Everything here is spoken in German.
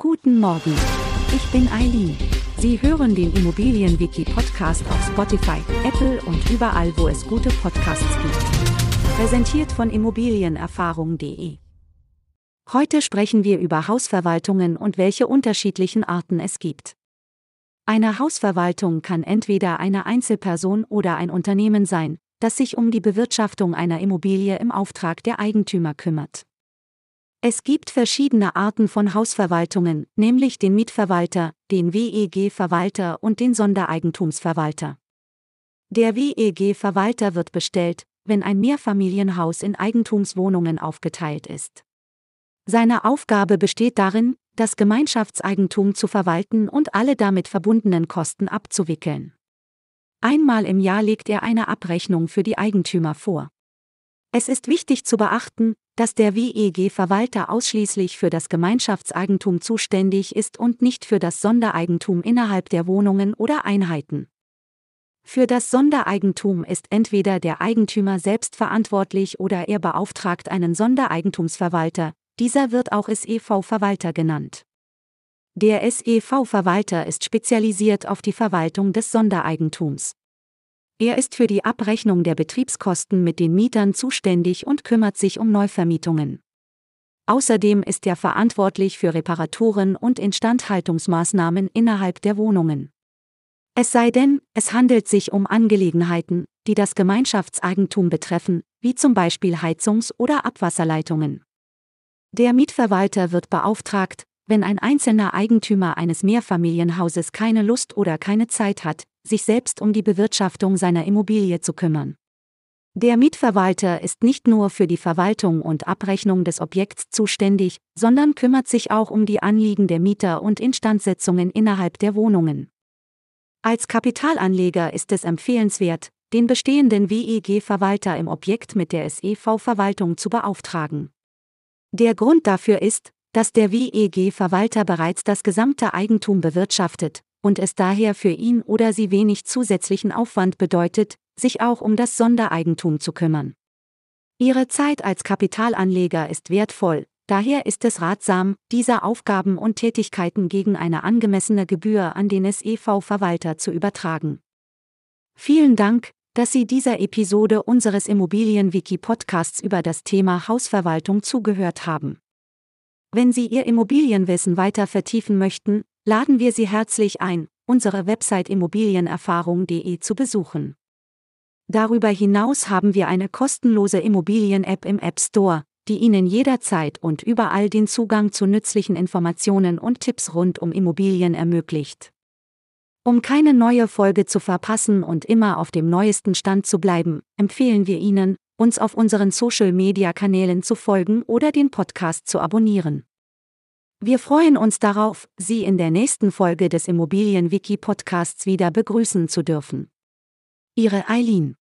Guten Morgen. Ich bin Eileen. Sie hören den Immobilienwiki Podcast auf Spotify, Apple und überall, wo es gute Podcasts gibt. Präsentiert von immobilienerfahrung.de. Heute sprechen wir über Hausverwaltungen und welche unterschiedlichen Arten es gibt. Eine Hausverwaltung kann entweder eine Einzelperson oder ein Unternehmen sein, das sich um die Bewirtschaftung einer Immobilie im Auftrag der Eigentümer kümmert. Es gibt verschiedene Arten von Hausverwaltungen, nämlich den Mietverwalter, den WEG-Verwalter und den Sondereigentumsverwalter. Der WEG-Verwalter wird bestellt, wenn ein Mehrfamilienhaus in Eigentumswohnungen aufgeteilt ist. Seine Aufgabe besteht darin, das Gemeinschaftseigentum zu verwalten und alle damit verbundenen Kosten abzuwickeln. Einmal im Jahr legt er eine Abrechnung für die Eigentümer vor. Es ist wichtig zu beachten, dass der WEG-Verwalter ausschließlich für das Gemeinschaftseigentum zuständig ist und nicht für das Sondereigentum innerhalb der Wohnungen oder Einheiten. Für das Sondereigentum ist entweder der Eigentümer selbst verantwortlich oder er beauftragt einen Sondereigentumsverwalter, dieser wird auch SEV-Verwalter genannt. Der SEV-Verwalter ist spezialisiert auf die Verwaltung des Sondereigentums. Er ist für die Abrechnung der Betriebskosten mit den Mietern zuständig und kümmert sich um Neuvermietungen. Außerdem ist er verantwortlich für Reparaturen und Instandhaltungsmaßnahmen innerhalb der Wohnungen. Es sei denn, es handelt sich um Angelegenheiten, die das Gemeinschaftseigentum betreffen, wie zum Beispiel Heizungs- oder Abwasserleitungen. Der Mietverwalter wird beauftragt, wenn ein einzelner Eigentümer eines Mehrfamilienhauses keine Lust oder keine Zeit hat, sich selbst um die Bewirtschaftung seiner Immobilie zu kümmern. Der Mietverwalter ist nicht nur für die Verwaltung und Abrechnung des Objekts zuständig, sondern kümmert sich auch um die Anliegen der Mieter und Instandsetzungen innerhalb der Wohnungen. Als Kapitalanleger ist es empfehlenswert, den bestehenden WEG-Verwalter im Objekt mit der SEV-Verwaltung zu beauftragen. Der Grund dafür ist, dass der WEG-Verwalter bereits das gesamte Eigentum bewirtschaftet und es daher für ihn oder sie wenig zusätzlichen Aufwand bedeutet, sich auch um das Sondereigentum zu kümmern. Ihre Zeit als Kapitalanleger ist wertvoll, daher ist es ratsam, diese Aufgaben und Tätigkeiten gegen eine angemessene Gebühr an den SEV-Verwalter zu übertragen. Vielen Dank, dass Sie dieser Episode unseres Immobilienwiki-Podcasts über das Thema Hausverwaltung zugehört haben. Wenn Sie Ihr Immobilienwissen weiter vertiefen möchten, laden wir Sie herzlich ein, unsere Website immobilienerfahrung.de zu besuchen. Darüber hinaus haben wir eine kostenlose Immobilien-App im App Store, die Ihnen jederzeit und überall den Zugang zu nützlichen Informationen und Tipps rund um Immobilien ermöglicht. Um keine neue Folge zu verpassen und immer auf dem neuesten Stand zu bleiben, empfehlen wir Ihnen, uns auf unseren Social-Media-Kanälen zu folgen oder den Podcast zu abonnieren. Wir freuen uns darauf, Sie in der nächsten Folge des Immobilienwiki-Podcasts wieder begrüßen zu dürfen. Ihre Eileen